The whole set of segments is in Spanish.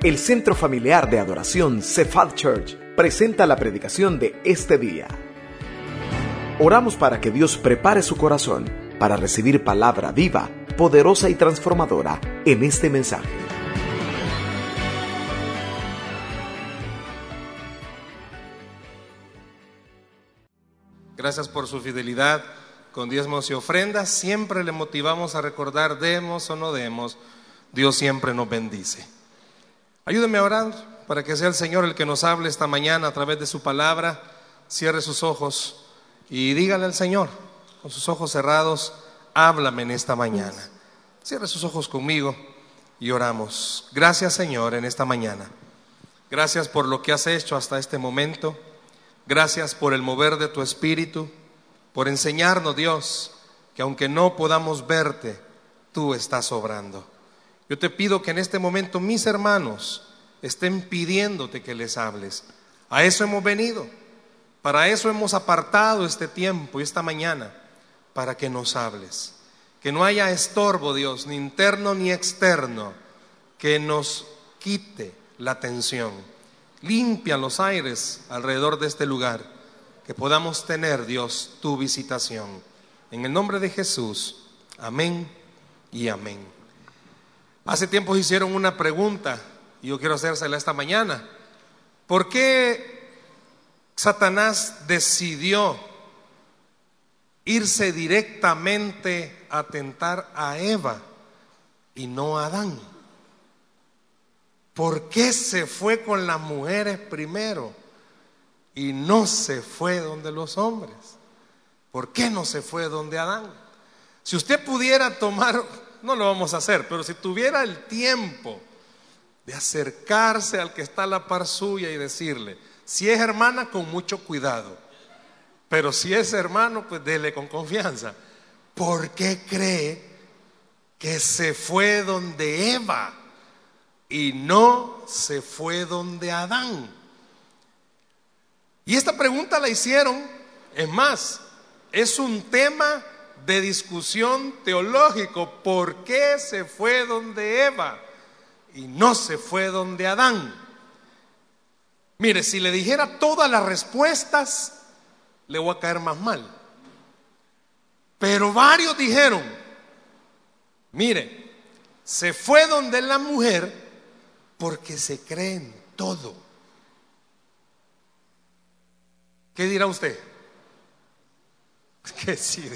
El Centro Familiar de Adoración Cephal Church presenta la predicación de este día. Oramos para que Dios prepare su corazón para recibir palabra viva, poderosa y transformadora en este mensaje. Gracias por su fidelidad con diezmos y ofrendas. Siempre le motivamos a recordar, demos o no demos, Dios siempre nos bendice. Ayúdeme a orar para que sea el Señor el que nos hable esta mañana a través de su palabra. Cierre sus ojos y dígale al Señor, con sus ojos cerrados, háblame en esta mañana. Cierre sus ojos conmigo y oramos. Gracias Señor en esta mañana. Gracias por lo que has hecho hasta este momento. Gracias por el mover de tu espíritu, por enseñarnos Dios que aunque no podamos verte, tú estás obrando. Yo te pido que en este momento mis hermanos estén pidiéndote que les hables. A eso hemos venido. Para eso hemos apartado este tiempo y esta mañana, para que nos hables. Que no haya estorbo, Dios, ni interno ni externo, que nos quite la atención. Limpia los aires alrededor de este lugar, que podamos tener, Dios, tu visitación. En el nombre de Jesús, amén y amén. Hace tiempo hicieron una pregunta y yo quiero hacérsela esta mañana. ¿Por qué Satanás decidió irse directamente a tentar a Eva y no a Adán? ¿Por qué se fue con las mujeres primero y no se fue donde los hombres? ¿Por qué no se fue donde Adán? Si usted pudiera tomar, no lo vamos a hacer, pero si tuviera el tiempo de acercarse al que está a la par suya y decirle, si es hermana, con mucho cuidado, pero si es hermano, pues dele con confianza. ¿Por qué cree que se fue donde Eva y no se fue donde Adán? Y esta pregunta la hicieron, es más, es un tema de discusión teológico. ¿Por qué se fue donde Eva? Y no se fue donde Adán. Mire, si le dijera todas las respuestas, le voy a caer más mal. Pero varios dijeron, mire, se fue donde la mujer porque se cree en todo. ¿Qué dirá usted? ¿Qué sí?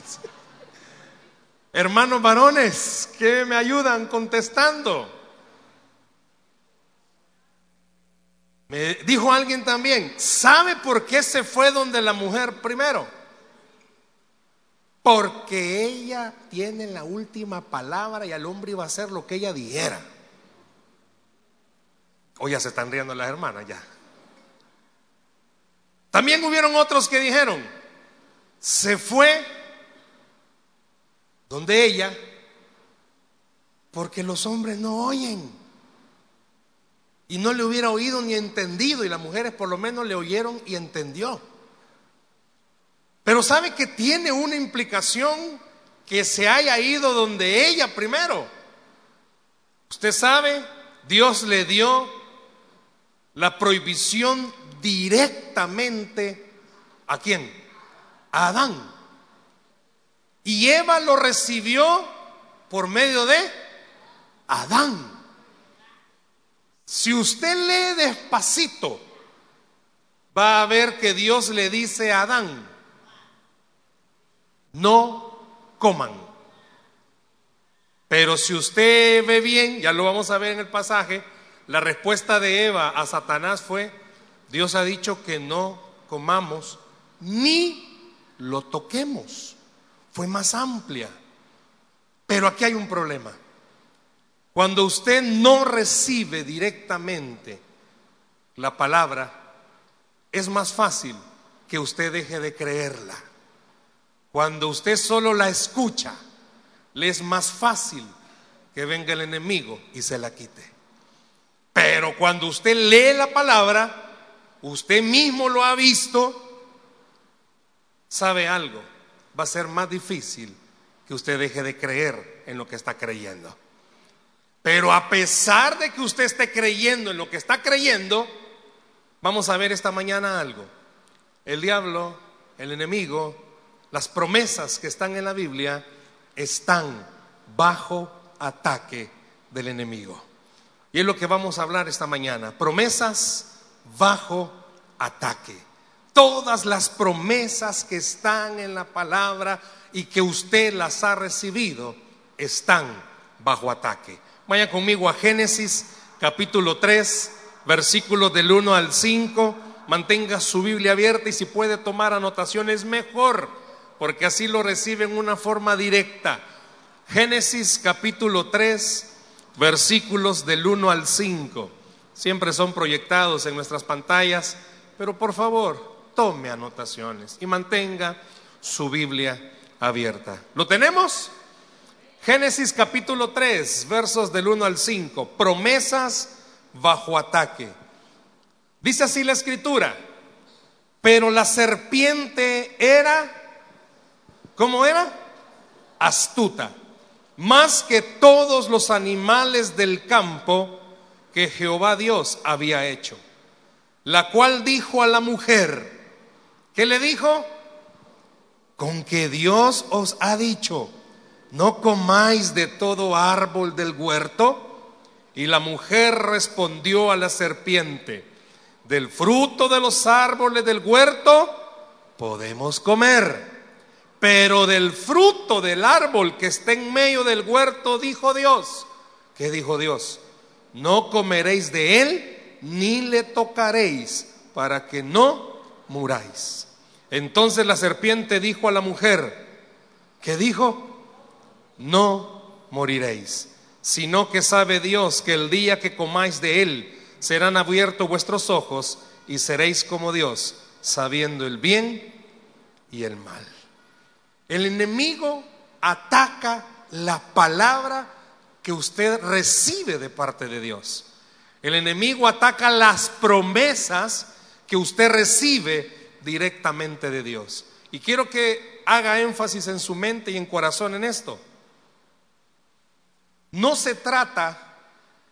Hermanos varones, que me ayudan contestando. Dijo alguien también, ¿sabe por qué se fue donde la mujer primero? Porque ella tiene la última palabra y al hombre iba a hacer lo que ella dijera. O ya se están riendo las hermanas, ya. También hubieron otros que dijeron, se fue donde ella porque los hombres no oyen y no le hubiera oído ni entendido y las mujeres por lo menos le oyeron y entendió. Pero sabe que tiene una implicación que se haya ido donde ella primero. Usted sabe, Dios le dio la prohibición directamente a quién? A Adán. Y Eva lo recibió por medio de Adán. Si usted lee despacito, va a ver que Dios le dice a Adán, no coman. Pero si usted ve bien, ya lo vamos a ver en el pasaje, la respuesta de Eva a Satanás fue, Dios ha dicho que no comamos ni lo toquemos. Fue más amplia. Pero aquí hay un problema. Cuando usted no recibe directamente la palabra, es más fácil que usted deje de creerla. Cuando usted solo la escucha, le es más fácil que venga el enemigo y se la quite. Pero cuando usted lee la palabra, usted mismo lo ha visto, sabe algo, va a ser más difícil que usted deje de creer en lo que está creyendo. Pero a pesar de que usted esté creyendo en lo que está creyendo, vamos a ver esta mañana algo. El diablo, el enemigo, las promesas que están en la Biblia están bajo ataque del enemigo. Y es lo que vamos a hablar esta mañana. Promesas bajo ataque. Todas las promesas que están en la palabra y que usted las ha recibido están bajo ataque. Vaya conmigo a Génesis capítulo 3, versículos del 1 al 5. Mantenga su Biblia abierta y si puede tomar anotaciones mejor, porque así lo recibe en una forma directa. Génesis capítulo 3, versículos del 1 al 5. Siempre son proyectados en nuestras pantallas, pero por favor, tome anotaciones y mantenga su Biblia abierta. ¿Lo tenemos? Génesis capítulo 3, versos del 1 al 5. Promesas bajo ataque. Dice así la escritura, pero la serpiente era, ¿cómo era? Astuta más que todos los animales del campo que Jehová Dios había hecho. La cual dijo a la mujer, ¿qué le dijo? Con que Dios os ha dicho, no comáis de todo árbol del huerto. Y la mujer respondió a la serpiente, del fruto de los árboles del huerto podemos comer pero del fruto del árbol que está en medio del huerto, dijo Dios. ¿Qué dijo Dios? No comeréis de él, ni le tocaréis, para que no muráis. Entonces la serpiente dijo a la mujer, ¿qué dijo? No moriréis, sino que sabe Dios que el día que comáis de él, serán abiertos vuestros ojos y seréis como Dios, sabiendo el bien y el mal. El enemigo ataca la palabra que usted recibe de parte de Dios. El enemigo ataca las promesas que usted recibe directamente de Dios. Y quiero que haga énfasis en su mente y en corazón en esto. No se trata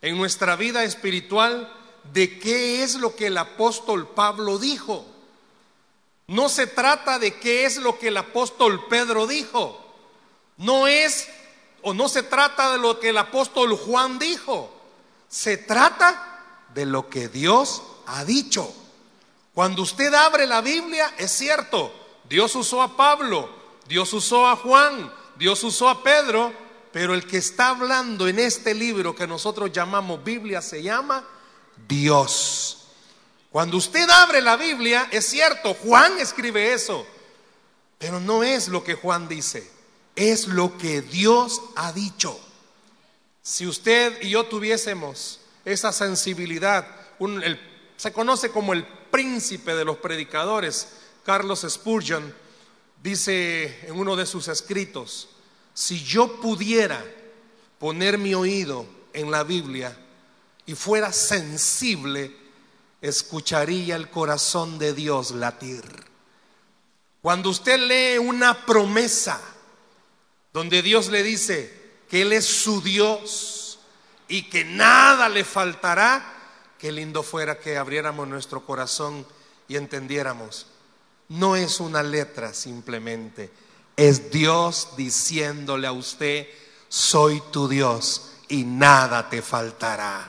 en nuestra vida espiritual de qué es lo que el apóstol Pablo dijo. No se trata de qué es lo que el apóstol Pedro dijo. No es o no se trata de lo que el apóstol Juan dijo. Se trata de lo que Dios ha dicho. Cuando usted abre la Biblia, es cierto, Dios usó a Pablo, Dios usó a Juan, Dios usó a Pedro, pero el que está hablando en este libro que nosotros llamamos Biblia se llama Dios. Cuando usted abre la Biblia, es cierto, Juan escribe eso, pero no es lo que Juan dice, es lo que Dios ha dicho. Si usted y yo tuviésemos esa sensibilidad, se conoce como el príncipe de los predicadores, Carlos Spurgeon, dice en uno de sus escritos, si yo pudiera poner mi oído en la Biblia y fuera sensible escucharía el corazón de Dios latir. Cuando usted lee una promesa donde Dios le dice que Él es su Dios y que nada le faltará, qué lindo fuera que abriéramos nuestro corazón y entendiéramos. No es una letra simplemente, es Dios diciéndole a usted, soy tu Dios y nada te faltará.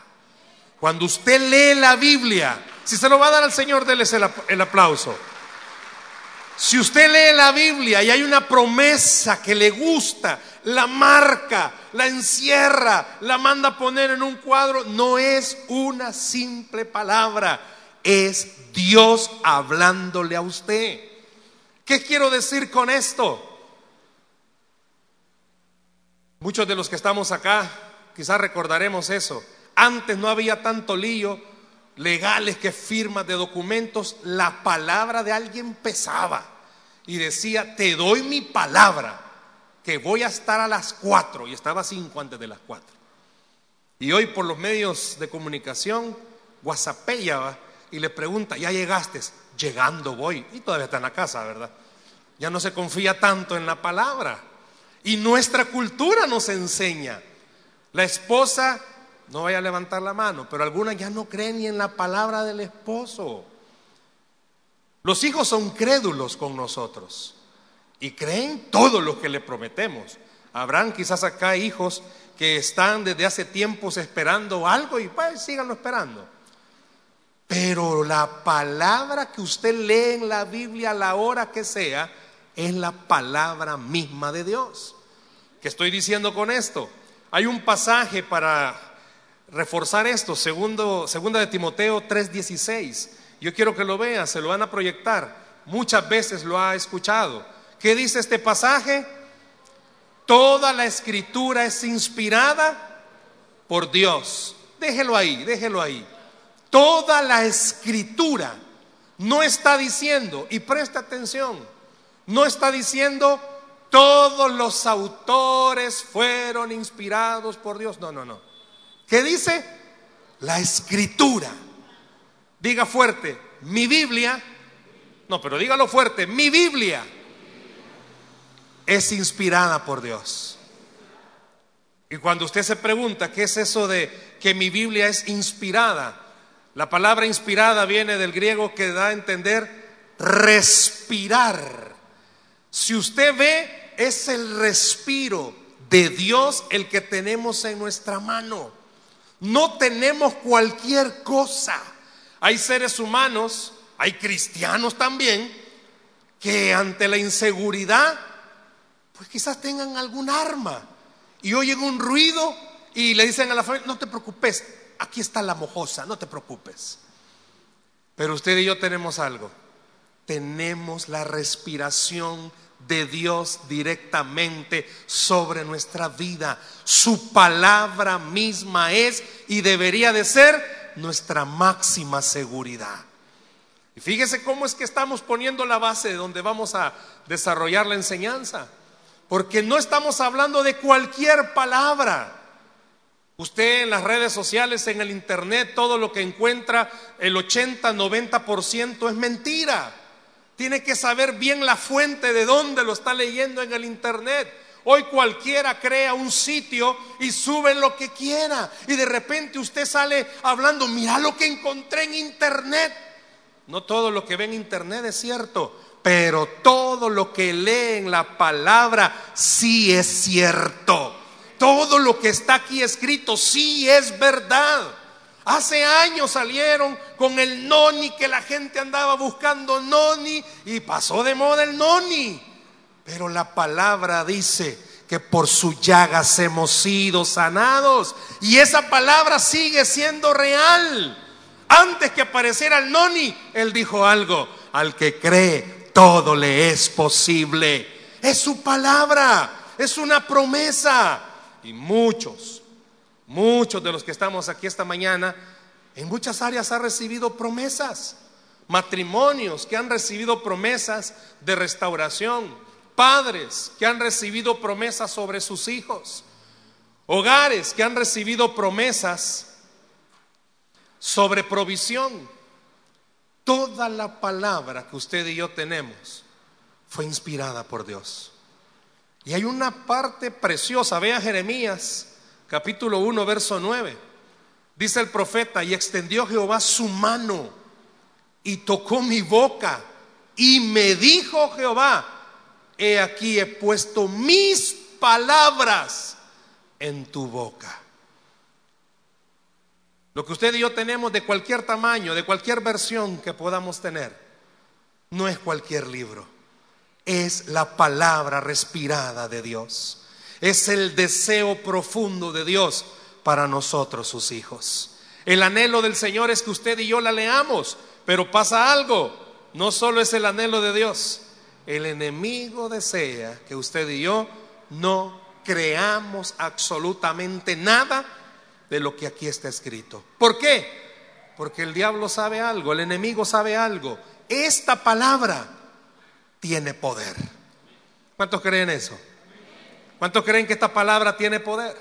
Cuando usted lee la Biblia, si se lo va a dar al Señor, déle el, aplauso. Si usted lee la Biblia y hay una promesa que le gusta, la marca, la encierra, la manda a poner en un cuadro, no es una simple palabra, es Dios hablándole a usted. ¿Qué quiero decir con esto? Muchos de los que estamos acá quizás recordaremos eso. Antes no había tanto lío legales que firmas de documentos. La palabra de alguien pesaba y decía, te doy mi palabra que voy a estar a las cuatro y estaba cinco antes de las cuatro. Y hoy por los medios de comunicación, WhatsAppella y le pregunta, ¿ya llegaste? Llegando voy. Y todavía está en la casa, ¿verdad? Ya no se confía tanto en la palabra. Y nuestra cultura nos enseña. La esposa No vaya a levantar la mano, pero algunas ya no creen ni en la palabra del esposo. Los hijos son crédulos con nosotros y creen todo lo que le prometemos. Habrán quizás acá hijos que están desde hace tiempos esperando algo y pues síganlo esperando. Pero la palabra que usted lee en la Biblia a la hora que sea es la palabra misma de Dios. ¿Qué estoy diciendo con esto? Hay un pasaje para reforzar esto, segundo, segunda de Timoteo 3:16. Yo quiero que lo vea, se lo van a proyectar. Muchas veces lo ha escuchado. ¿Qué dice este pasaje? Toda la escritura es inspirada por Dios. Déjelo ahí, déjelo ahí. Toda la escritura no está diciendo, y presta atención, no está diciendo todos los autores fueron inspirados por Dios. No, no, no. ¿Qué dice? La escritura. Diga fuerte, mi Biblia, no, pero dígalo fuerte, mi Biblia es inspirada por Dios. Y cuando usted se pregunta, ¿qué es eso de que mi Biblia es inspirada? La palabra inspirada viene del griego que da a entender respirar. Si usted ve, es el respiro de Dios el que tenemos en nuestra mano. No tenemos cualquier cosa. Hay seres humanos, hay cristianos también, que ante la inseguridad, pues quizás tengan algún arma y oyen un ruido y le dicen a la familia, no te preocupes, aquí está la mojosa, no te preocupes. Pero usted y yo tenemos algo, tenemos la respiración de Dios directamente sobre nuestra vida. Su palabra misma es y debería de ser nuestra máxima seguridad. Y fíjese cómo es que estamos poniendo la base de donde vamos a desarrollar la enseñanza. Porque no estamos hablando de cualquier palabra. Usted en las redes sociales, en el internet, todo lo que encuentra, el 80, 90% es mentira. Tiene que saber bien la fuente de dónde lo está leyendo en el internet. Hoy cualquiera crea un sitio y sube lo que quiera. Y de repente usted sale hablando, mira lo que encontré en internet. No todo lo que ve en internet es cierto, pero todo lo que lee en la palabra sí es cierto. Todo lo que está aquí escrito sí es verdad. Hace años salieron con el noni que la gente andaba buscando noni y pasó de moda el noni. Pero la palabra dice que por su llagas hemos sido sanados. Y esa palabra sigue siendo real. Antes que apareciera el noni, él dijo algo. Al que cree, todo le es posible. Es su palabra, es una promesa. Y muchos, muchos de los que estamos aquí esta mañana, en muchas áreas ha recibido promesas. Matrimonios que han recibido promesas de restauración padres que han recibido promesas sobre sus hijos, hogares que han recibido promesas sobre provisión. Toda la palabra que usted y yo tenemos fue inspirada por Dios. Y hay una parte preciosa, vea Jeremías capítulo 1, verso 9. Dice el profeta, y extendió Jehová su mano y tocó mi boca y me dijo Jehová, he aquí he puesto mis palabras en tu boca. Lo que usted y yo tenemos de cualquier tamaño, de cualquier versión que podamos tener, no es cualquier libro, es la palabra respirada de Dios. Es el deseo profundo de Dios para nosotros, sus hijos. El anhelo del Señor es que usted y yo la leamos, pero pasa algo, no solo es el anhelo de Dios, el enemigo desea que usted y yo no creamos absolutamente nada de lo que aquí está escrito. ¿Por qué? Porque el diablo sabe algo, el enemigo sabe algo. Esta palabra tiene poder. ¿Cuántos creen eso? ¿Cuántos creen que esta palabra tiene poder?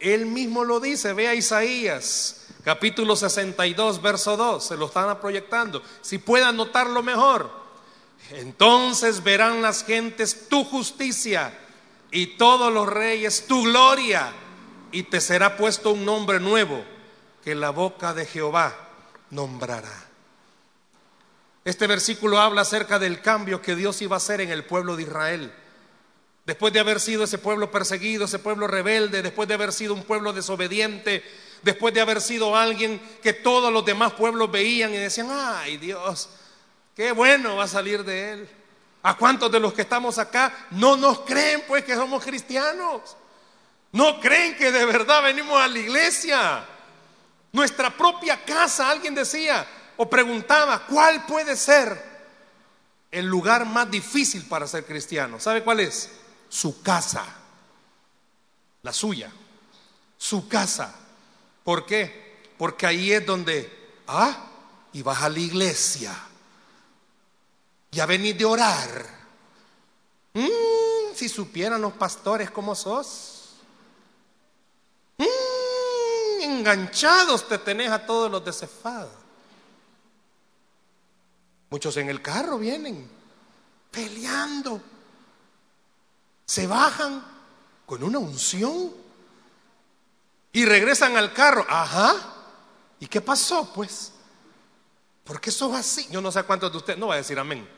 Él mismo lo dice, vea Isaías, capítulo 62, verso 2, se lo están proyectando. Si puede anotarlo mejor. Entonces verán las gentes tu justicia y todos los reyes tu gloria. y te será puesto un nombre nuevo que la boca de Jehová nombrará. Este versículo habla acerca del cambio que Dios iba a hacer en el pueblo de Israel. Después de haber sido ese pueblo perseguido, ese pueblo rebelde, después de haber sido un pueblo desobediente, después de haber sido alguien que todos los demás pueblos veían y decían, ay Dios, qué bueno va a salir de él. ¿A cuántos de los que estamos acá no nos creen pues que somos cristianos? No creen que de verdad venimos a la iglesia. Nuestra propia casa, alguien decía o preguntaba, ¿cuál puede ser el lugar más difícil para ser cristiano? ¿Sabe cuál es? Su casa, la suya, su casa. ¿Por qué? Porque ahí es donde, ah, y vas a la iglesia, ya venís de orar. Mm, si supieran los pastores cómo sos. Mm, enganchados te tenés a todos los de Muchos en el carro vienen peleando. Se bajan con una unción y regresan al carro. Ajá. ¿Y qué pasó? Pues, ¿por qué sos así? Yo no sé cuántos de ustedes, no va a decir amén,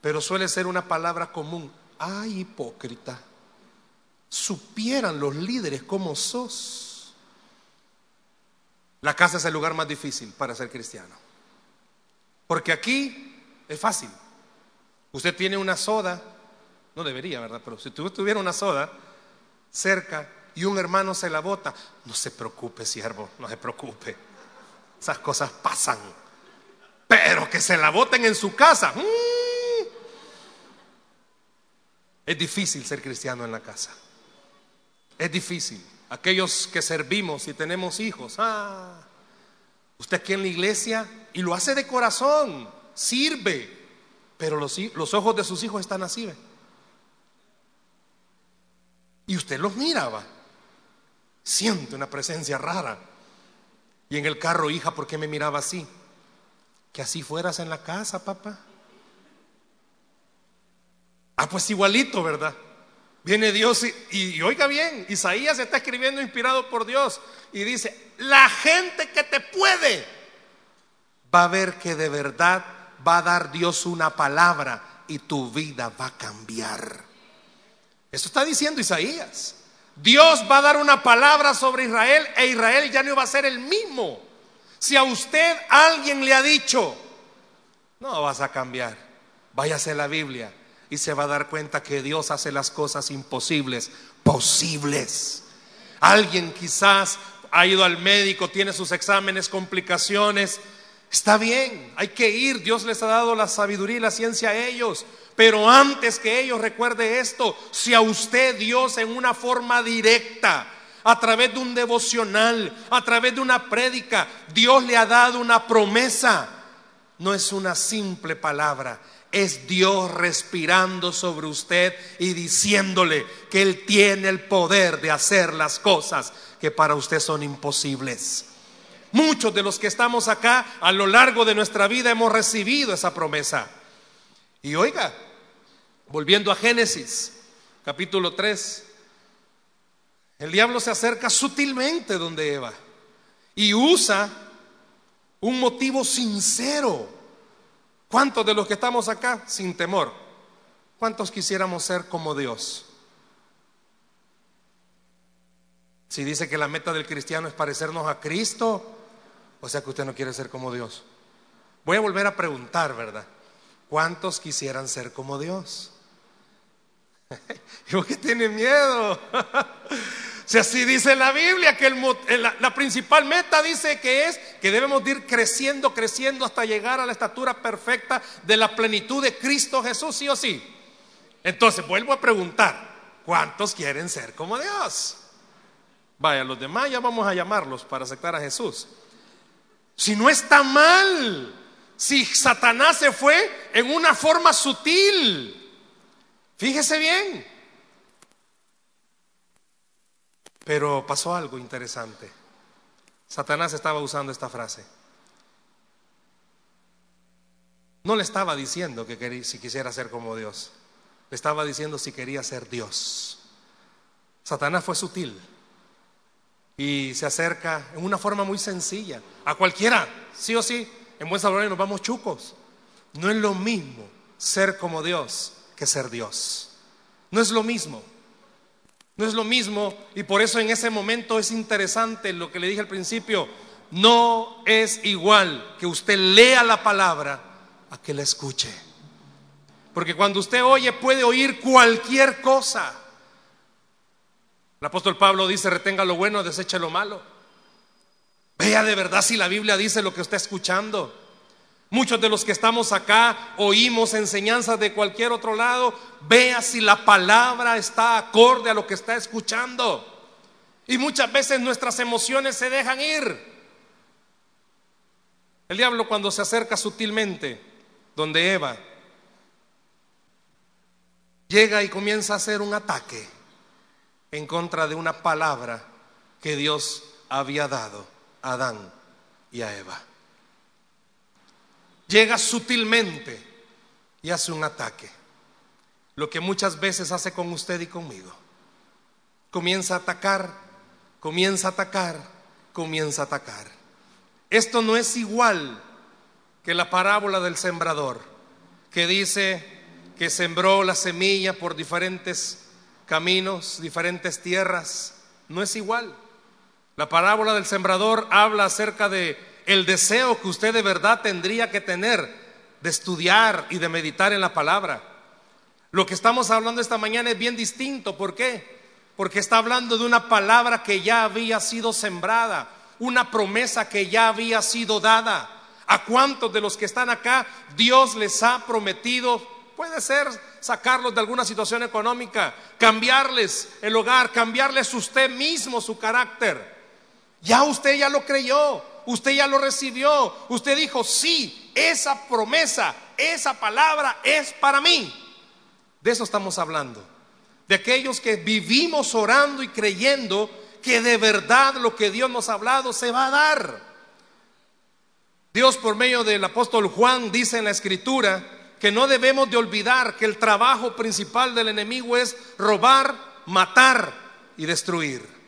pero suele ser una palabra común. Ay, hipócrita supieran los líderes cómo sos. La casa es el lugar más difícil para ser cristiano. Porque aquí es fácil. Usted tiene una soda, no debería, ¿verdad? Pero si usted tuviera una soda cerca y un hermano se la bota, no se preocupe, siervo, no se preocupe. Esas cosas pasan. Pero que se la boten en su casa. Mm. Es difícil ser cristiano en la casa. Es difícil. Aquellos que servimos y tenemos hijos, ah, usted aquí en la iglesia y lo hace de corazón, sirve, pero los ojos de sus hijos están así. Y usted los miraba, siente una presencia rara. Y en el carro, hija, ¿por qué me miraba así? Que así fueras en la casa, papá. Ah, pues igualito, ¿verdad? Viene Dios y, oiga bien, Isaías está escribiendo inspirado por Dios y dice, la gente que te puede va a ver que de verdad va a dar Dios una palabra y tu vida va a cambiar. Eso está diciendo Isaías. Dios va a dar una palabra sobre Israel e Israel ya no va a ser el mismo. Si a usted alguien le ha dicho, no vas a cambiar, váyase a la Biblia y se va a dar cuenta que Dios hace las cosas imposibles posibles. Alguien quizás ha ido al médico, tiene sus exámenes, complicaciones. Está bien, hay que ir. Dios les ha dado la sabiduría y la ciencia a ellos. Pero antes que ellos recuerde esto, si a usted Dios en una forma directa, a través de un devocional, a través de una prédica, Dios le ha dado una promesa, no es una simple palabra, es Dios respirando sobre usted y diciéndole que Él tiene el poder de hacer las cosas que para usted son imposibles. Muchos de los que estamos acá a lo largo de nuestra vida hemos recibido esa promesa. Y oiga, volviendo a Génesis, capítulo 3, el diablo se acerca sutilmente donde Eva y usa un motivo sincero ¿Cuántos de los que estamos acá sin temor? ¿Cuántos quisiéramos ser como Dios? Si dice que la meta del cristiano es parecernos a Cristo, o sea que usted no quiere ser como Dios. Voy a volver a preguntar, ¿verdad? ¿Cuántos quisieran ser como Dios? ¿Y por qué tiene miedo? Si así dice la Biblia, que la, principal meta dice que es que debemos ir creciendo, creciendo hasta llegar a la estatura perfecta de la plenitud de Cristo Jesús, sí o sí. Entonces, vuelvo a preguntar, ¿cuántos quieren ser como Dios? Vaya, los demás ya vamos a llamarlos para aceptar a Jesús. Si no está mal, si Satanás se fue en una forma sutil, fíjese bien, Pero pasó algo interesante. Satanás estaba usando esta frase. No le estaba diciendo que si quisiera ser como Dios. Le estaba diciendo si quería ser Dios. Satanás fue sutil. y se acerca en una forma muy sencilla a cualquiera, sí o sí, en buen salvadoreño nos vamos chucos. No es lo mismo ser como Dios que ser Dios. No es lo mismo. No es lo mismo y por eso en ese momento es interesante lo que le dije al principio. No es igual que usted lea la palabra a que la escuche. Porque cuando usted oye puede oír cualquier cosa. El apóstol Pablo dice, retenga lo bueno, deseche lo malo. Vea de verdad si la Biblia dice lo que está escuchando. Muchos de los que estamos acá oímos enseñanzas de cualquier otro lado. Vea si la palabra está acorde a lo que está escuchando. Y muchas veces nuestras emociones se dejan ir. El diablo cuando se acerca sutilmente donde Eva, llega y comienza a hacer un ataque en contra de una palabra que Dios había dado Adán y a Eva. Llega sutilmente y hace un ataque. Lo que muchas veces hace con usted y conmigo. Comienza a atacar, comienza a atacar, comienza a atacar. Esto no es igual que la parábola del sembrador, que dice que sembró la semilla por diferentes caminos, diferentes tierras, no es igual. La parábola del sembrador habla acerca de el deseo que usted de verdad tendría que tener de estudiar y de meditar en la palabra. Lo que estamos hablando esta mañana es bien distinto. ¿Por qué? Porque está hablando de una palabra que ya había sido sembrada, una promesa que ya había sido dada. ¿A cuántos de los que están acá Dios les ha prometido Puede ser sacarlos de alguna situación económica, cambiarles el hogar, cambiarles usted mismo su carácter. Ya usted ya lo creyó, usted ya lo recibió, usted dijo, sí, esa promesa, esa palabra es para mí. De eso estamos hablando. De aquellos que vivimos orando y creyendo que de verdad lo que Dios nos ha hablado se va a dar. Dios por medio del apóstol Juan dice en la escritura, que no debemos de olvidar que el trabajo principal del enemigo es robar, matar y destruir.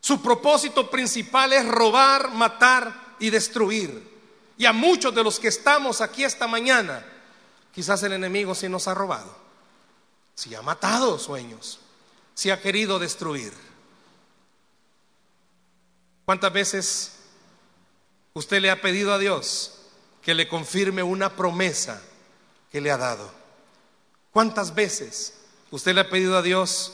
Su propósito principal es robar, matar y destruir. Y a muchos de los que estamos aquí esta mañana, quizás el enemigo sí nos ha robado, si ha matado sueños, si ha querido destruir. ¿Cuántas veces usted le ha pedido a Dios que le confirme una promesa que le ha dado. ¿Cuántas veces usted le ha pedido a Dios,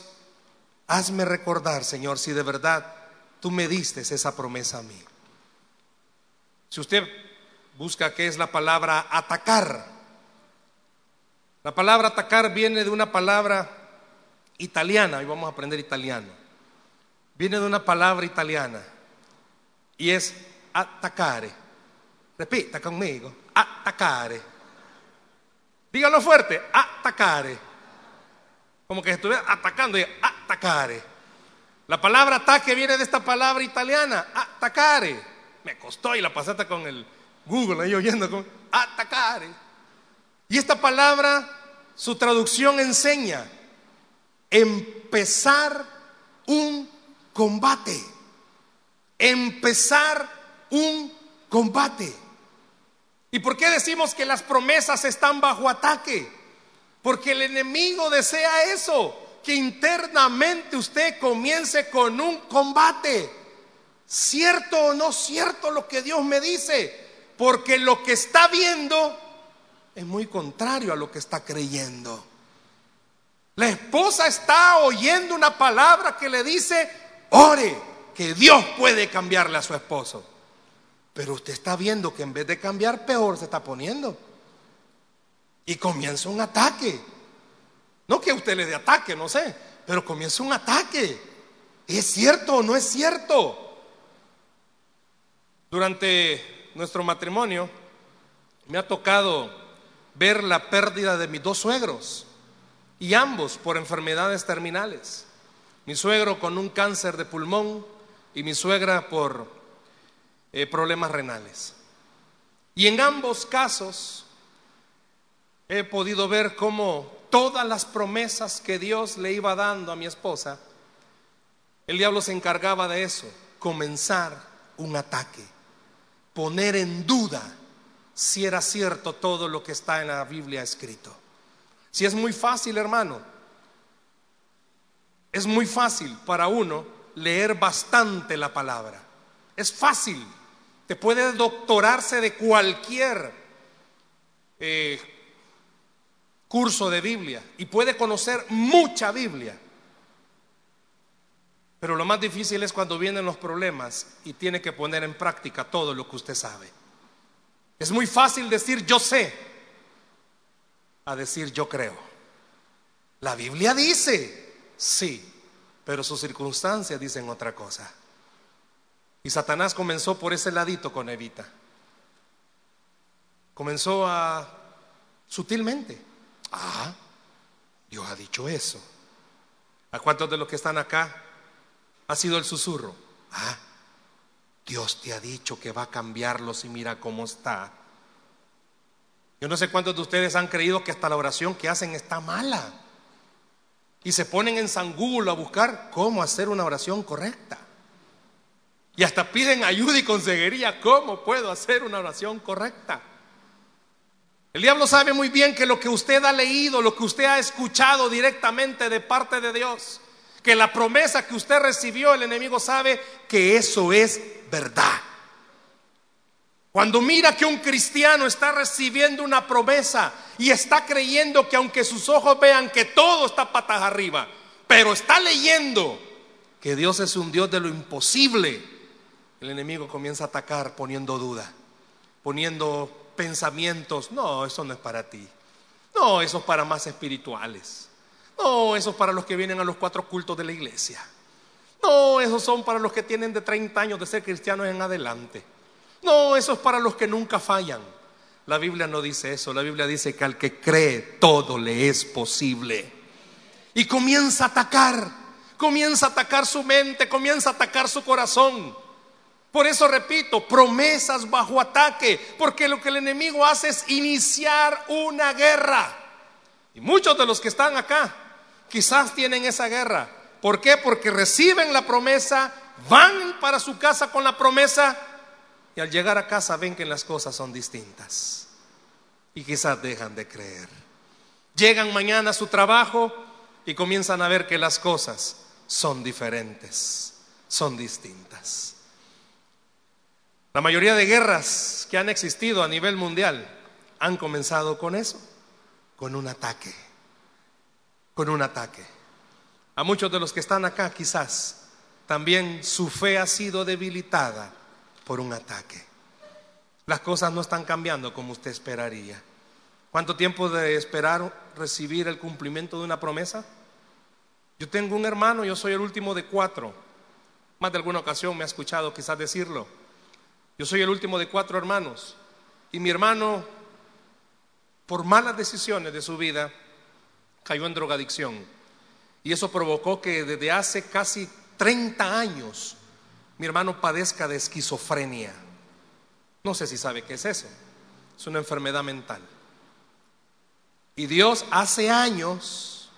hazme recordar, Señor, si de verdad tú me diste esa promesa a mí? Si usted busca qué es la palabra atacar, la palabra atacar viene de una palabra italiana, y vamos a aprender italiano. Viene de una palabra italiana y es atacare. Repita conmigo, atacare. Dígalo fuerte, atacare. Como que estuviera atacando, atacare. La palabra ataque viene de esta palabra italiana, atacare. Me costó y la pasaste con el Google ahí oyendo con atacare. Y esta palabra, su traducción enseña empezar un combate. Empezar un combate. ¿Y por qué decimos que las promesas están bajo ataque? Porque el enemigo desea eso, que internamente usted comience con un combate. ¿Cierto o no cierto lo que Dios me dice? Porque lo que está viendo es muy contrario a lo que está creyendo. La esposa está oyendo una palabra que le dice, ore, que Dios puede cambiarle a su esposo. Pero usted está viendo que en vez de cambiar peor se está poniendo. Y comienza un ataque. No que usted le dé ataque, no sé, pero comienza un ataque. ¿Es cierto o no es cierto? Durante nuestro matrimonio me ha tocado ver la pérdida de mis dos suegros y ambos por enfermedades terminales. Mi suegro con un cáncer de pulmón y mi suegra por eh, problemas renales. Y en ambos casos he podido ver cómo todas las promesas que Dios le iba dando a mi esposa, el diablo se encargaba de eso, comenzar un ataque, poner en duda si era cierto todo lo que está en la Biblia escrito. Si es muy fácil, hermano, es muy fácil para uno leer bastante la palabra. Es fácil. Te puede doctorarse de cualquier eh, curso de Biblia y puede conocer mucha Biblia. Pero lo más difícil es cuando vienen los problemas y tiene que poner en práctica todo lo que usted sabe. Es muy fácil decir yo sé a decir yo creo. La Biblia dice, sí, pero sus circunstancias dicen otra cosa. Y Satanás comenzó por ese ladito con Evita. Comenzó a sutilmente. Ah, Dios ha dicho eso. ¿A cuántos de los que están acá ha sido el susurro. Ah, Dios te ha dicho que va a cambiarlos y mira cómo está. Yo no sé cuántos de ustedes han creído que hasta la oración que hacen está mala. Y se ponen en San Google a buscar cómo hacer una oración correcta. Y hasta piden ayuda y consejería. ¿Cómo puedo hacer una oración correcta? El diablo sabe muy bien que lo que usted ha leído, lo que usted ha escuchado directamente de parte de Dios, que la promesa que usted recibió, el enemigo sabe que eso es verdad. Cuando mira que un cristiano está recibiendo una promesa y está creyendo que aunque sus ojos vean que todo está patas arriba, pero está leyendo que Dios es un Dios de lo imposible, el enemigo comienza a atacar poniendo duda, poniendo pensamientos, no, eso no es para ti, no, eso es para más espirituales. No, eso es para los que vienen a los cuatro cultos de la iglesia. No, esos son para los que tienen de 30 años de ser cristianos en adelante. No, eso es para los que nunca fallan. La Biblia no dice eso. La Biblia dice que al que cree todo le es posible. Y comienza a atacar, comienza a atacar su mente, comienza a atacar su corazón. Por eso repito, promesas bajo ataque, porque lo que el enemigo hace es iniciar una guerra. Y muchos de los que están acá quizás tienen esa guerra. ¿Por qué? Porque reciben la promesa, van para su casa con la promesa y al llegar a casa ven que las cosas son distintas. Y quizás dejan de creer. Llegan mañana a su trabajo y comienzan a ver que las cosas son diferentes, son distintas. La mayoría de guerras que han existido a nivel mundial han comenzado con eso, con un ataque con un ataque. A muchos de los que están acá quizás también su fe ha sido debilitada por un ataque. Las cosas no están cambiando como usted esperaría. ¿Cuánto tiempo de esperar recibir el cumplimiento de una promesa? Yo tengo un hermano, yo soy el último de cuatro. Más de alguna ocasión me ha escuchado quizás decirlo. Yo soy el último de cuatro hermanos. Y mi hermano, por malas decisiones de su vida, cayó en drogadicción. Y eso provocó que desde hace casi 30 años mi hermano padezca de esquizofrenia. No sé si sabe qué es eso. Es una enfermedad mental. Y Dios hace años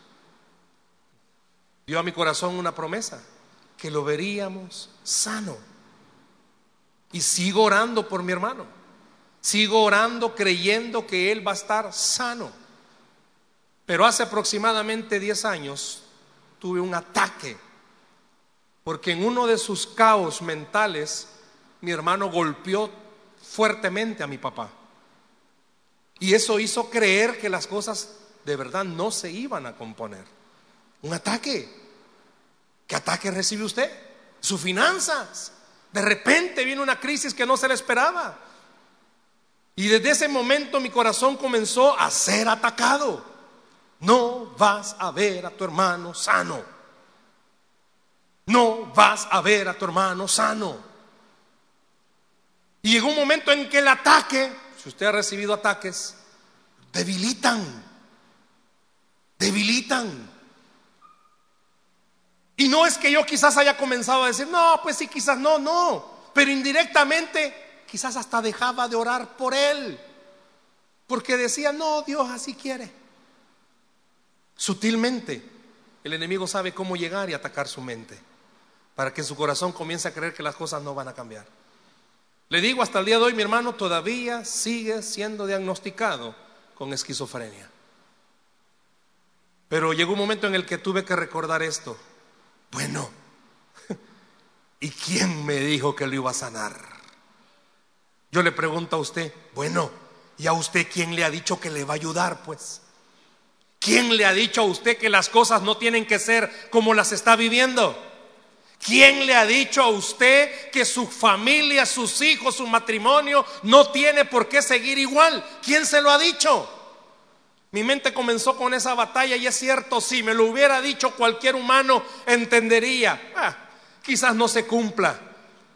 dio a mi corazón una promesa, que lo veríamos sano. Y sigo orando por mi hermano. Sigo orando creyendo que él va a estar sano. Pero hace aproximadamente 10 años tuve un ataque, porque en uno de sus caos mentales mi hermano golpeó fuertemente a mi papá. Y eso hizo creer que las cosas de verdad no se iban a componer. Un ataque. ¿Qué ataque recibe usted? Sus finanzas. De repente viene una crisis que no se le esperaba. Y desde ese momento mi corazón comenzó a ser atacado no vas a ver a tu hermano sano. No vas a ver a tu hermano sano. Y llegó un momento en que el ataque, si usted ha recibido ataques, debilitan, debilitan. Y no es que yo quizás haya comenzado a decir, no, pues sí, quizás no, no, pero indirectamente quizás hasta dejaba de orar por él, porque decía, no, Dios así quiere. Sutilmente, el enemigo sabe cómo llegar y atacar su mente para que su corazón comience a creer que las cosas no van a cambiar. Le digo, hasta el día de hoy mi hermano todavía sigue siendo diagnosticado con esquizofrenia. Pero llegó un momento en el que tuve que recordar esto. Bueno, ¿y quién me dijo que lo iba a sanar? Yo le pregunto a usted, bueno, ¿y a usted quién le ha dicho que le va a ayudar? Pues, ¿quién le ha dicho a usted que las cosas no tienen que ser como las está viviendo? ¿Quién le ha dicho a usted que su familia, sus hijos, su matrimonio no tiene por qué seguir igual? ¿Quién se lo ha dicho? Mi mente comenzó con esa batalla y es cierto, si me lo hubiera dicho cualquier humano, entendería. Ah, quizás no se cumpla,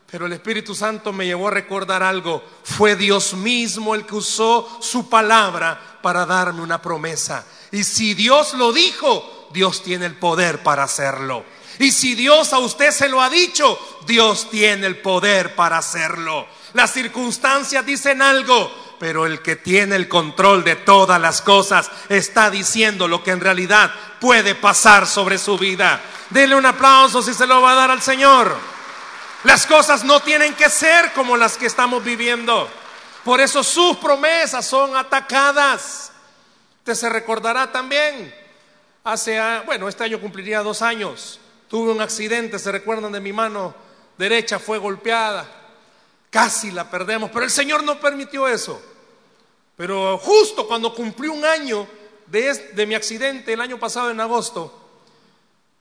pero el Espíritu Santo me llevó a recordar algo. Fue Dios mismo el que usó su palabra para darme una promesa. Y si Dios lo dijo, Dios tiene el poder para hacerlo. Y si Dios a usted se lo ha dicho, Dios tiene el poder para hacerlo. Las circunstancias dicen algo, pero el que tiene el control de todas las cosas está diciendo lo que en realidad puede pasar sobre su vida. Dele un aplauso si se lo va a dar al Señor. Las cosas no tienen que ser como las que estamos viviendo. Por eso sus promesas son atacadas. Usted se recordará también, hace, bueno, este año cumpliría dos años Tuve un accidente, se recuerdan de mi mano derecha, fue golpeada. Casi la perdemos, pero el Señor no permitió eso. Pero justo cuando cumplí un año de, de mi accidente, el año pasado en agosto,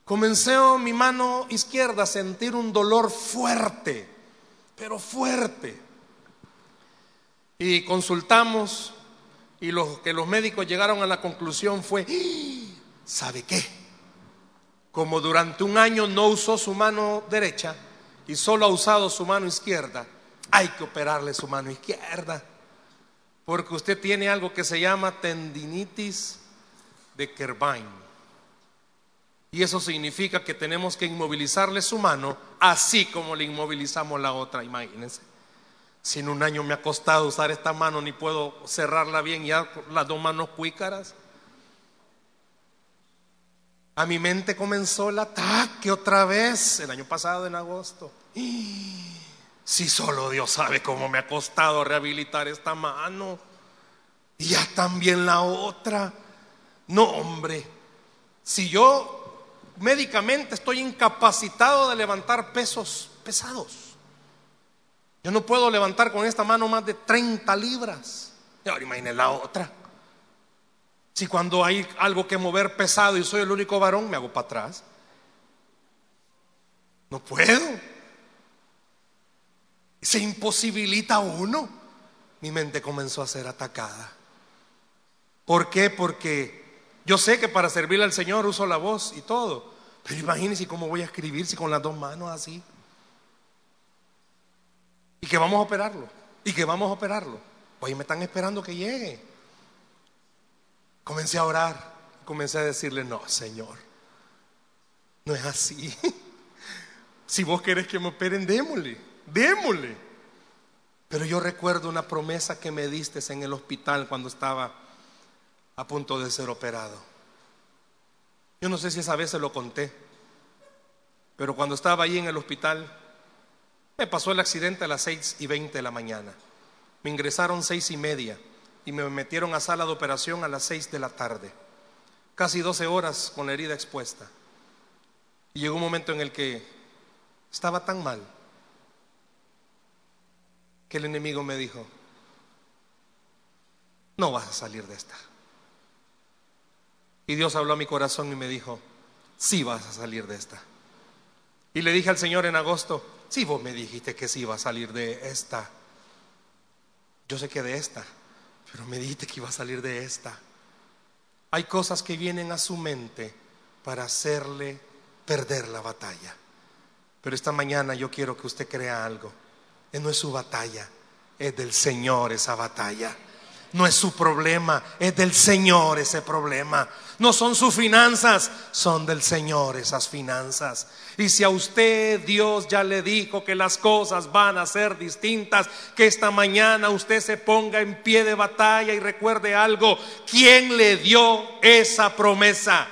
comencé mi mano izquierda a sentir un dolor fuerte, pero fuerte. Y consultamos y lo que los médicos llegaron a la conclusión fue, ¡Ah! ¿sabe qué? como durante un año no usó su mano derecha y solo ha usado su mano izquierda, hay que operarle su mano izquierda. Porque usted tiene algo que se llama tendinitis de Kerbein. Y eso significa que tenemos que inmovilizarle su mano, así como le inmovilizamos la otra, imagínense. Si en un año me ha costado usar esta mano, ni puedo cerrarla bien, ya las dos manos cuícaras. A mi mente comenzó el ataque otra vez el año pasado en agosto. Si solo Dios sabe cómo me ha costado rehabilitar esta mano. Y ya también la otra. No, hombre. Si yo médicamente estoy incapacitado de levantar pesos pesados. Yo no puedo levantar con esta mano más de 30 libras. Y ahora imagínense la otra. Si cuando hay algo que mover pesado y soy el único varón, me hago para atrás. No puedo. Se imposibilita uno. Mi mente comenzó a ser atacada. ¿Por qué? Porque yo sé que para servirle al Señor uso la voz y todo. Pero imagínense cómo voy a escribir si con las dos manos así. Y que vamos a operarlo. Y que vamos a operarlo. Pues me están esperando que llegue. Comencé a orar, comencé a decirle, no, Señor, no es así. Si vos querés que me operen, démosle, démosle. Pero yo recuerdo una promesa que me diste en el hospital cuando estaba a punto de ser operado. Yo no sé si esa vez se lo conté, pero cuando estaba allí en el hospital, me pasó el accidente a las seis y veinte de la mañana. Me ingresaron seis y media y me metieron a sala de operación a las 6 de la tarde. Casi 12 horas con la herida expuesta. Y llegó un momento en el que estaba tan mal que el enemigo me dijo, no vas a salir de esta. Y Dios habló a mi corazón y me dijo, sí vas a salir de esta. Y le dije al Señor en agosto, sí vos me dijiste que sí iba a salir de esta. Yo sé que de esta pero me dijiste que iba a salir de esta. Hay cosas que vienen a su mente para hacerle perder la batalla. Pero esta mañana yo quiero que usted crea algo. No es su batalla, es del Señor esa batalla. No es su problema, es del Señor ese problema. No son sus finanzas, son del Señor esas finanzas. Y si a usted Dios ya le dijo que las cosas van a ser distintas, que esta mañana usted se ponga en pie de batalla y recuerde algo, ¿quién le dio esa promesa?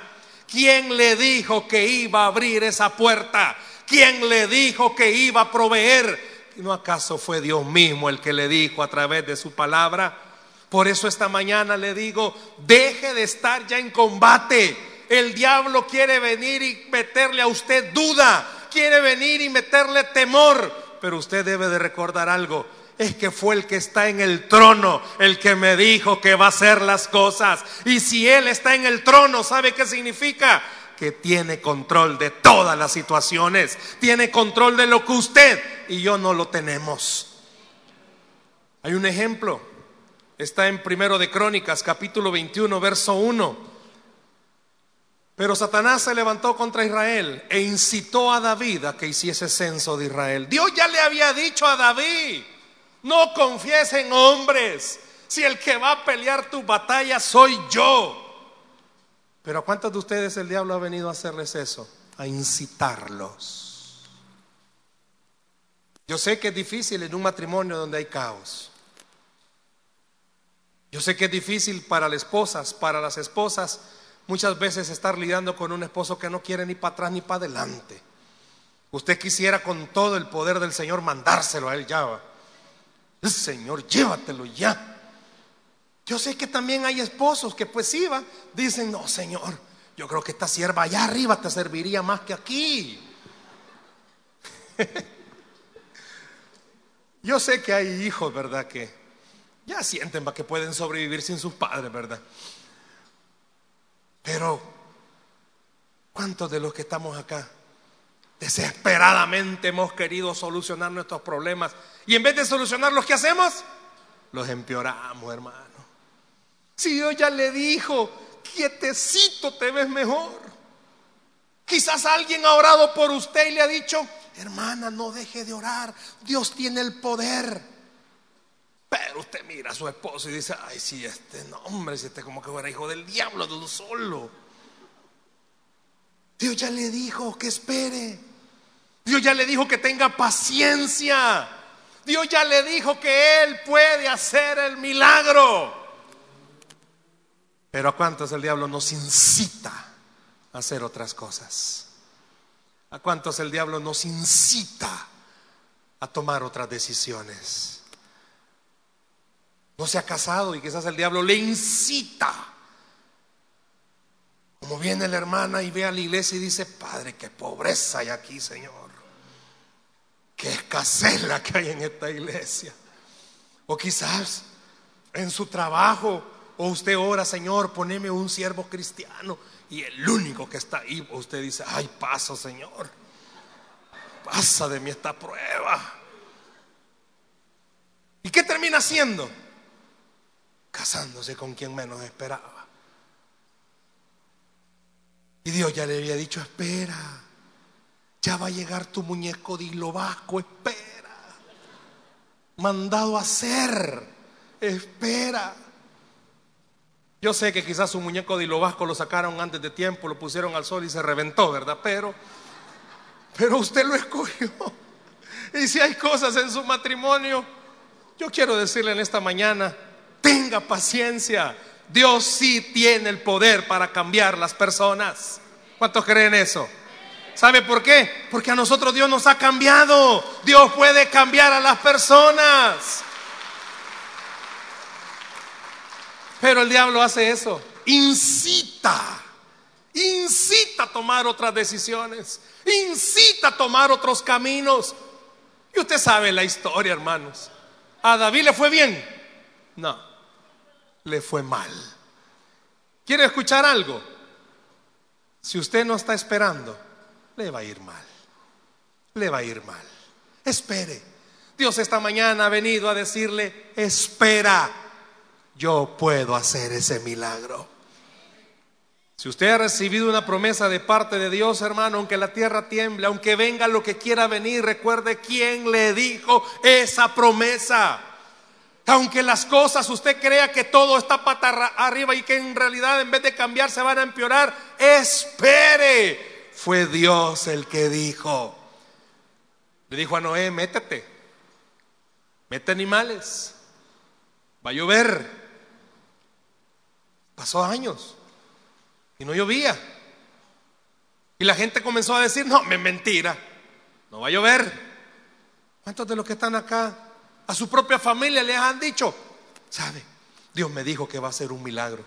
¿Quién le dijo que iba a abrir esa puerta? ¿Quién le dijo que iba a proveer? ¿No acaso fue Dios mismo el que le dijo a través de su palabra? Por eso esta mañana le digo, deje de estar ya en combate. El diablo quiere venir y meterle a usted duda, quiere venir y meterle temor, pero usted debe de recordar algo es que fue el que está en el trono, el que me dijo que va a hacer las cosas. Y si Él está en el trono, ¿sabe qué significa? Que tiene control de todas las situaciones, tiene control de lo que usted y yo no lo tenemos. Hay un ejemplo, está en Primero de Crónicas, capítulo 21, verso 1. Pero Satanás se levantó contra Israel e incitó a David a que hiciese censo de Israel. Dios ya le había dicho a David, no confíes en hombres. Si el que va a pelear tu batalla soy yo. Pero ¿a cuántos de ustedes el diablo ha venido a hacerles eso? A incitarlos. Yo sé que es difícil en un matrimonio donde hay caos. Yo sé que es difícil para las esposas, para las esposas, muchas veces estar lidiando con un esposo que no quiere ni para atrás ni para adelante. Usted quisiera con todo el poder del Señor mandárselo a él ya. Señor, llévatelo ya. Yo sé que también hay esposos que pues iban, dicen, no, Señor, yo creo que esta sierva allá arriba te serviría más que aquí. yo sé que hay hijos, ¿verdad? Que ya sienten que pueden sobrevivir sin sus padres, ¿verdad? Pero, ¿cuántos de los que estamos acá Desesperadamente hemos querido solucionar nuestros problemas. Y en vez de solucionarlos, ¿qué hacemos? Los empeoramos, hermano. Si Dios ya le dijo, quietecito te ves mejor. Quizás alguien ha orado por usted y le ha dicho, hermana, no deje de orar. Dios tiene el poder. Pero usted mira a su esposo y dice, ay, si este no, hombre, si este como que fuera hijo del diablo de solo. Dios ya le dijo que espere. Dios ya le dijo que tenga paciencia. Dios ya le dijo que Él puede hacer el milagro. Pero ¿a cuántos el diablo nos incita a hacer otras cosas? ¿A cuántos el diablo nos incita a tomar otras decisiones? No se ha casado y quizás el diablo le incita. Como viene la hermana y ve a la iglesia y dice, Padre, qué pobreza hay aquí, Señor. Qué escasez la que hay en esta iglesia. O quizás en su trabajo, o usted ora, Señor, poneme un siervo cristiano. Y el único que está ahí, usted dice, ay, paso, Señor. Pasa de mí esta prueba. ¿Y qué termina haciendo? Casándose con quien menos esperaba. Y Dios ya le había dicho, espera. Ya va a llegar tu muñeco de hilo vasco, espera. Mandado a hacer, espera. Yo sé que quizás su muñeco de hilo vasco lo sacaron antes de tiempo, lo pusieron al sol y se reventó, ¿verdad? Pero, pero usted lo escogió. Y si hay cosas en su matrimonio, yo quiero decirle en esta mañana, tenga paciencia. Dios sí tiene el poder para cambiar las personas. ¿Cuántos creen eso? ¿Sabe por qué? Porque a nosotros Dios nos ha cambiado. Dios puede cambiar a las personas. Pero el diablo hace eso. Incita. Incita a tomar otras decisiones. Incita a tomar otros caminos. Y usted sabe la historia, hermanos. ¿A David le fue bien? No. Le fue mal. ¿Quiere escuchar algo? Si usted no está esperando le va a ir mal. Le va a ir mal. Espere. Dios esta mañana ha venido a decirle, espera, yo puedo hacer ese milagro. Si usted ha recibido una promesa de parte de Dios, hermano, aunque la tierra tiemble, aunque venga lo que quiera venir, recuerde quién le dijo esa promesa. Aunque las cosas usted crea que todo está pata arriba y que en realidad en vez de cambiar se van a empeorar, espere fue Dios el que dijo. Le dijo a Noé, métete, mete animales, va a llover. Pasó años y no llovía. Y la gente comenzó a decir, no, me mentira. no va a llover. ¿Cuántos de los que están acá a su propia familia les han dicho, sabe, Dios me dijo que va a ser un milagro?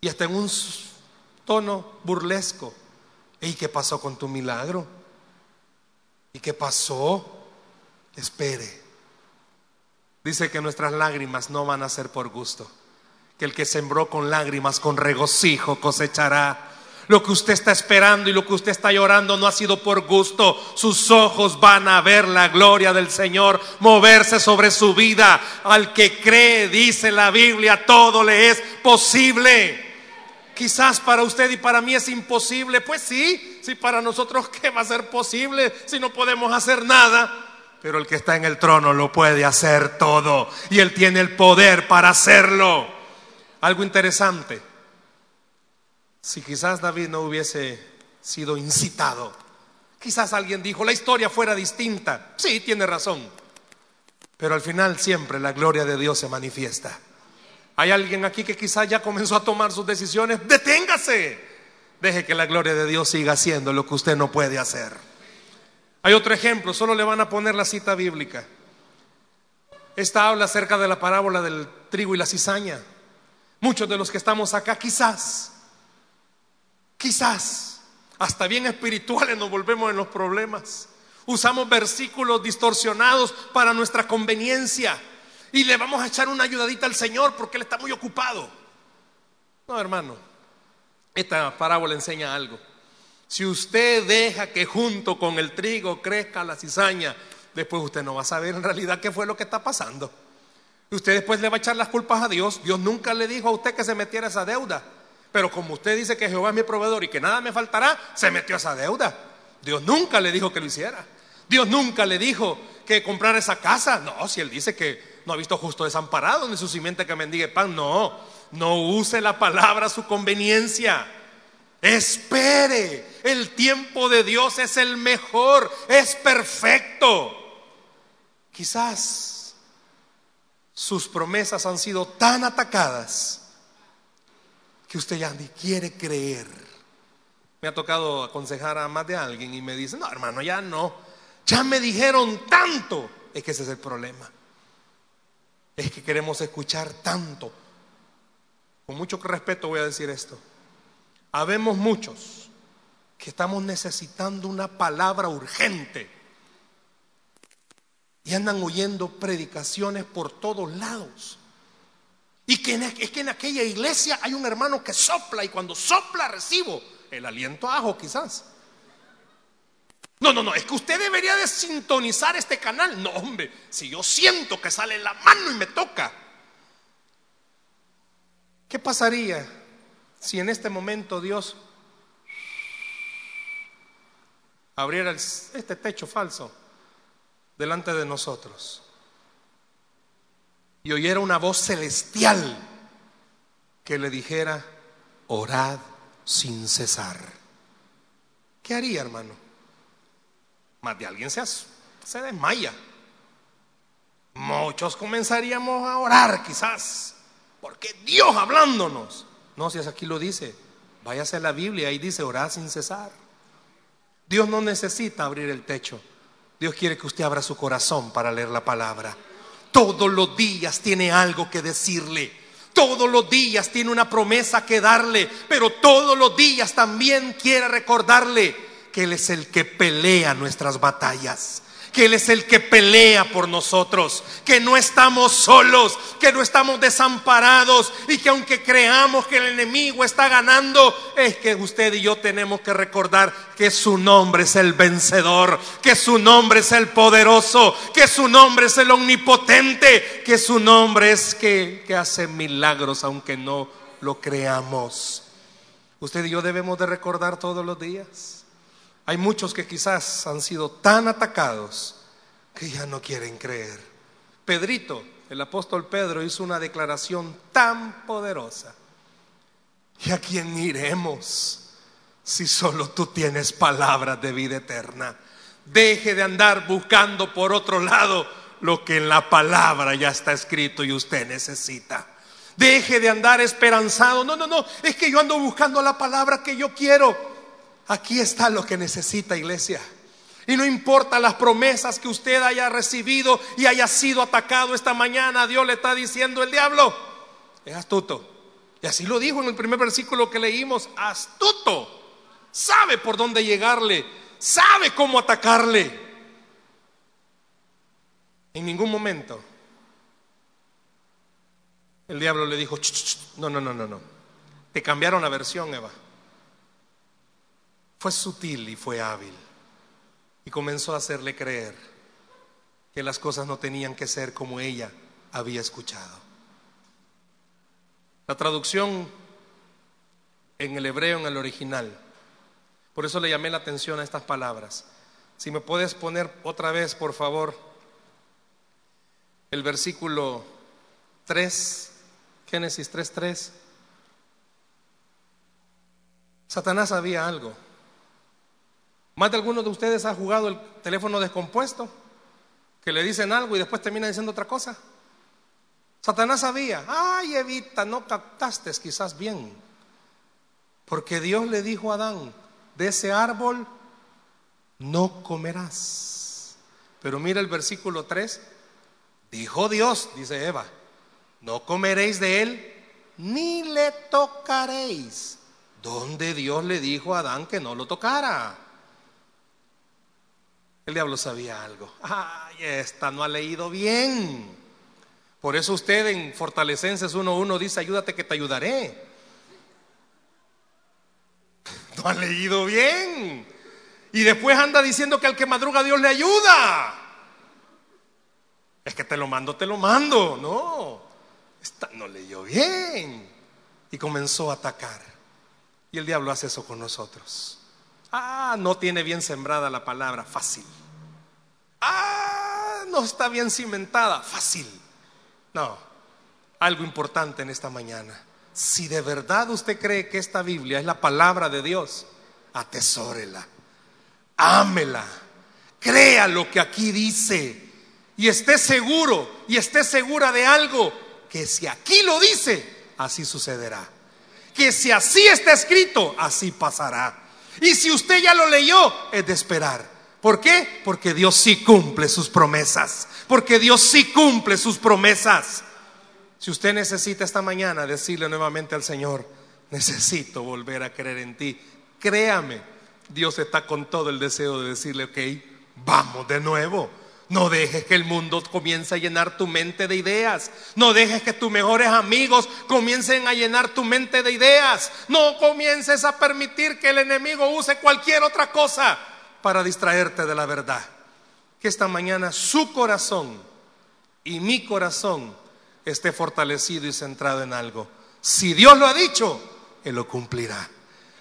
Y hasta en un tono burlesco. ¿Y qué pasó con tu milagro? ¿Y qué pasó? Espere. Dice que nuestras lágrimas no van a ser por gusto. Que el que sembró con lágrimas, con regocijo, cosechará. Lo que usted está esperando y lo que usted está llorando no ha sido por gusto. Sus ojos van a ver la gloria del Señor moverse sobre su vida. Al que cree, dice la Biblia, todo le es posible. Quizás para usted y para mí es imposible. Pues sí, sí, para nosotros qué va a ser posible si no podemos hacer nada. Pero el que está en el trono lo puede hacer todo. Y él tiene el poder para hacerlo. Algo interesante. Si quizás David no hubiese sido incitado, quizás alguien dijo, la historia fuera distinta. Sí, tiene razón. Pero al final siempre la gloria de Dios se manifiesta. Hay alguien aquí que quizás ya comenzó a tomar sus decisiones. Deténgase. Deje que la gloria de Dios siga haciendo lo que usted no puede hacer. Hay otro ejemplo, solo le van a poner la cita bíblica. Esta habla acerca de la parábola del trigo y la cizaña. Muchos de los que estamos acá quizás Quizás hasta bien espirituales nos volvemos en los problemas. Usamos versículos distorsionados para nuestra conveniencia y le vamos a echar una ayudadita al Señor porque Él está muy ocupado. No, hermano, esta parábola enseña algo. Si usted deja que junto con el trigo crezca la cizaña, después usted no va a saber en realidad qué fue lo que está pasando. Usted después le va a echar las culpas a Dios. Dios nunca le dijo a usted que se metiera esa deuda. Pero como usted dice que Jehová es mi proveedor y que nada me faltará, se metió esa deuda. Dios nunca le dijo que lo hiciera. Dios nunca le dijo que comprara esa casa. No, si él dice que no ha visto justo desamparado ni su simiente que mendigue pan. No, no use la palabra a su conveniencia. Espere, el tiempo de Dios es el mejor, es perfecto. Quizás sus promesas han sido tan atacadas que usted ya ni quiere creer. Me ha tocado aconsejar a más de alguien y me dice, no hermano, ya no, ya me dijeron tanto. Es que ese es el problema. Es que queremos escuchar tanto. Con mucho respeto voy a decir esto. Habemos muchos que estamos necesitando una palabra urgente y andan oyendo predicaciones por todos lados. Y que es que en aquella iglesia hay un hermano que sopla y cuando sopla recibo el aliento ajo quizás. No, no, no, es que usted debería de sintonizar este canal. No, hombre, si yo siento que sale la mano y me toca. ¿Qué pasaría si en este momento Dios abriera este techo falso delante de nosotros? y oyera una voz celestial que le dijera, orad sin cesar. ¿Qué haría, hermano? Más de alguien se, desmaya. Muchos comenzaríamos a orar quizás, porque Dios hablándonos. No, si es aquí lo dice, váyase a la Biblia, y dice, orad sin cesar. Dios no necesita abrir el techo. Dios quiere que usted abra su corazón para leer la palabra. Todos los días tiene algo que decirle. Todos los días tiene una promesa que darle. Pero todos los días también quiere recordarle que Él es el que pelea nuestras batallas que Él es el que pelea por nosotros, que no estamos solos, que no estamos desamparados y que aunque creamos que el enemigo está ganando, es que usted y yo tenemos que recordar que su nombre es el vencedor, que su nombre es el poderoso, que su nombre es el omnipotente, que su nombre es que, que hace milagros aunque no lo creamos. Usted y yo debemos de recordar todos los días. Hay muchos que quizás han sido tan atacados que ya no quieren creer. Pedrito, el apóstol Pedro, hizo una declaración tan poderosa. ¿Y a quién iremos si solo tú tienes palabras de vida eterna? Deje de andar buscando por otro lado lo que en la palabra ya está escrito y usted necesita. Deje de andar esperanzado. No, no, no, es que yo ando buscando la palabra que yo quiero. Aquí está lo que necesita iglesia. Y no importa las promesas que usted haya recibido y haya sido atacado esta mañana, Dios le está diciendo el diablo, es astuto. Y así lo dijo en el primer versículo que leímos, astuto. Sabe por dónde llegarle, sabe cómo atacarle. En ningún momento el diablo le dijo, no, no, no, no, no. Te cambiaron la versión, Eva. Fue sutil y fue hábil. Y comenzó a hacerle creer que las cosas no tenían que ser como ella había escuchado. La traducción en el hebreo, en el original. Por eso le llamé la atención a estas palabras. Si me puedes poner otra vez, por favor, el versículo 3, Génesis 3.3. Satanás sabía algo. Más de alguno de ustedes ha jugado el teléfono descompuesto, que le dicen algo y después termina diciendo otra cosa. Satanás sabía, ay Evita, no captaste quizás bien, porque Dios le dijo a Adán, de ese árbol no comerás. Pero mira el versículo 3, dijo Dios, dice Eva, no comeréis de él, ni le tocaréis. Donde Dios le dijo a Adán que no lo tocara. El diablo sabía algo. Ay, esta no ha leído bien. Por eso usted en Fortalecenses 1.1 dice, ayúdate que te ayudaré. No ha leído bien. Y después anda diciendo que al que madruga Dios le ayuda. Es que te lo mando, te lo mando. No no leyó bien. Y comenzó a atacar. Y el diablo hace eso con nosotros. Ah, no tiene bien sembrada la palabra, fácil. Ah, no está bien cimentada, fácil. No, algo importante en esta mañana. Si de verdad usted cree que esta Biblia es la palabra de Dios, atesórela, ámela, crea lo que aquí dice y esté seguro y esté segura de algo que si aquí lo dice, así sucederá. Que si así está escrito, así pasará. Y si usted ya lo leyó, es de esperar. ¿Por qué? Porque Dios sí cumple sus promesas. Porque Dios sí cumple sus promesas. Si usted necesita esta mañana decirle nuevamente al Señor, necesito volver a creer en ti, créame, Dios está con todo el deseo de decirle, ok, vamos de nuevo. No dejes que el mundo comience a llenar tu mente de ideas. No dejes que tus mejores amigos comiencen a llenar tu mente de ideas. No comiences a permitir que el enemigo use cualquier otra cosa para distraerte de la verdad. Que esta mañana su corazón y mi corazón esté fortalecido y centrado en algo. Si Dios lo ha dicho, Él lo cumplirá.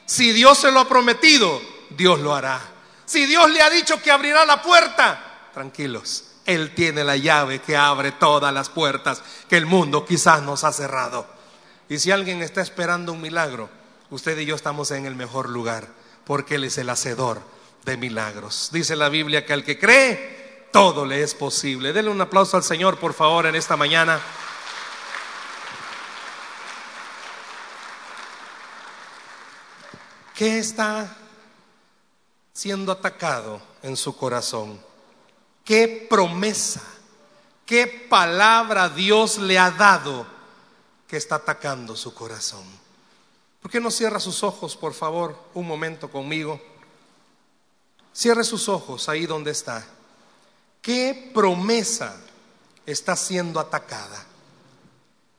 Si Dios se lo ha prometido, Dios lo hará. Si Dios le ha dicho que abrirá la puerta, tranquilos. Él tiene la llave que abre todas las puertas que el mundo quizás nos ha cerrado. Y si alguien está esperando un milagro, usted y yo estamos en el mejor lugar, porque Él es el hacedor de milagros. Dice la Biblia que al que cree, todo le es posible. Denle un aplauso al Señor, por favor, en esta mañana. ¿Qué está siendo atacado en su corazón? Qué promesa, qué palabra Dios le ha dado que está atacando su corazón. ¿Por qué no cierra sus ojos, por favor, un momento conmigo? Cierre sus ojos ahí donde está. ¿Qué promesa está siendo atacada?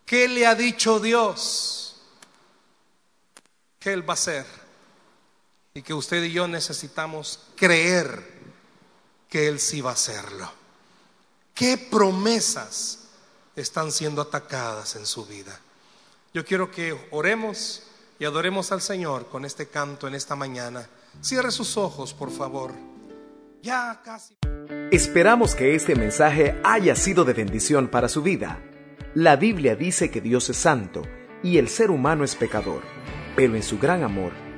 ¿Qué le ha dicho Dios que Él va a hacer? Y que usted y yo necesitamos creer que Él sí va a hacerlo. ¿Qué promesas están siendo atacadas en su vida? Yo quiero que oremos y adoremos al Señor con este canto en esta mañana. Cierre sus ojos, por favor. Ya casi. Esperamos que este mensaje haya sido de bendición para su vida. La Biblia dice que Dios es santo y el ser humano es pecador, pero en su gran amor,